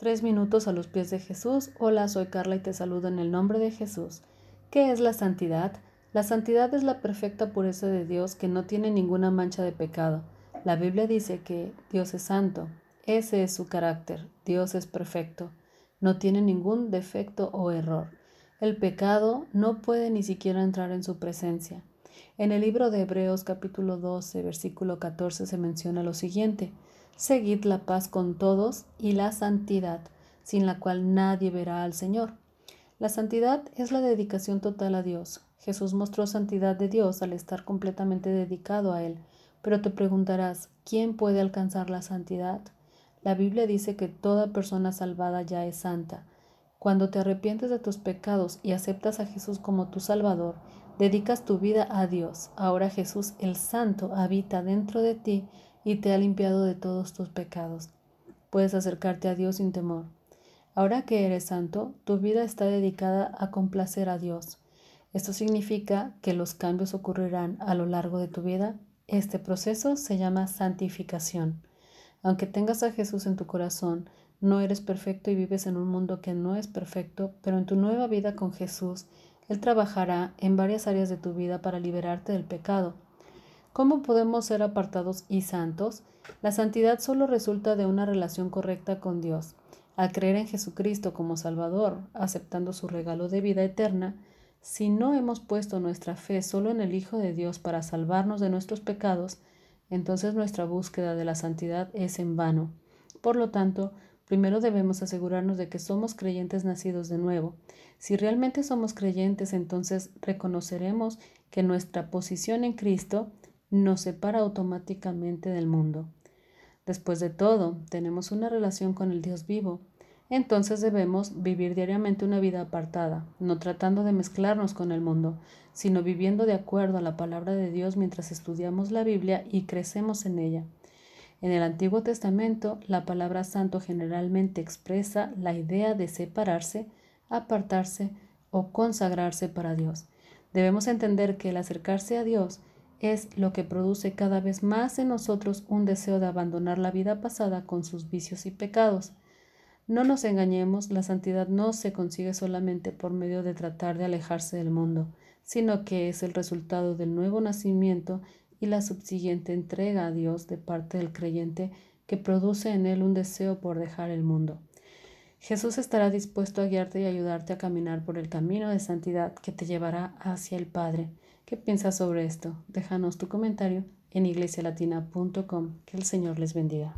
Tres minutos a los pies de Jesús. Hola, soy Carla y te saludo en el nombre de Jesús. ¿Qué es la santidad? La santidad es la perfecta pureza de Dios que no tiene ninguna mancha de pecado. La Biblia dice que Dios es santo. Ese es su carácter. Dios es perfecto. No tiene ningún defecto o error. El pecado no puede ni siquiera entrar en su presencia. En el libro de Hebreos capítulo 12, versículo 14 se menciona lo siguiente. Seguid la paz con todos y la santidad, sin la cual nadie verá al Señor. La santidad es la dedicación total a Dios. Jesús mostró santidad de Dios al estar completamente dedicado a Él. Pero te preguntarás, ¿quién puede alcanzar la santidad? La Biblia dice que toda persona salvada ya es santa. Cuando te arrepientes de tus pecados y aceptas a Jesús como tu Salvador, dedicas tu vida a Dios. Ahora Jesús el Santo habita dentro de ti y te ha limpiado de todos tus pecados. Puedes acercarte a Dios sin temor. Ahora que eres santo, tu vida está dedicada a complacer a Dios. Esto significa que los cambios ocurrirán a lo largo de tu vida. Este proceso se llama santificación. Aunque tengas a Jesús en tu corazón, no eres perfecto y vives en un mundo que no es perfecto, pero en tu nueva vida con Jesús, Él trabajará en varias áreas de tu vida para liberarte del pecado ¿Cómo podemos ser apartados y santos? La santidad solo resulta de una relación correcta con Dios. Al creer en Jesucristo como Salvador, aceptando su regalo de vida eterna, si no hemos puesto nuestra fe solo en el Hijo de Dios para salvarnos de nuestros pecados, entonces nuestra búsqueda de la santidad es en vano. Por lo tanto, primero debemos asegurarnos de que somos creyentes nacidos de nuevo. Si realmente somos creyentes, entonces reconoceremos que nuestra posición en Cristo nos separa automáticamente del mundo. Después de todo, tenemos una relación con el Dios vivo. Entonces debemos vivir diariamente una vida apartada, no tratando de mezclarnos con el mundo, sino viviendo de acuerdo a la palabra de Dios mientras estudiamos la Biblia y crecemos en ella. En el Antiguo Testamento, la palabra santo generalmente expresa la idea de separarse, apartarse o consagrarse para Dios. Debemos entender que el acercarse a Dios es lo que produce cada vez más en nosotros un deseo de abandonar la vida pasada con sus vicios y pecados. No nos engañemos, la santidad no se consigue solamente por medio de tratar de alejarse del mundo, sino que es el resultado del nuevo nacimiento y la subsiguiente entrega a Dios de parte del creyente que produce en él un deseo por dejar el mundo. Jesús estará dispuesto a guiarte y ayudarte a caminar por el camino de santidad que te llevará hacia el Padre. ¿Qué piensas sobre esto? Déjanos tu comentario en iglesialatina.com. Que el Señor les bendiga.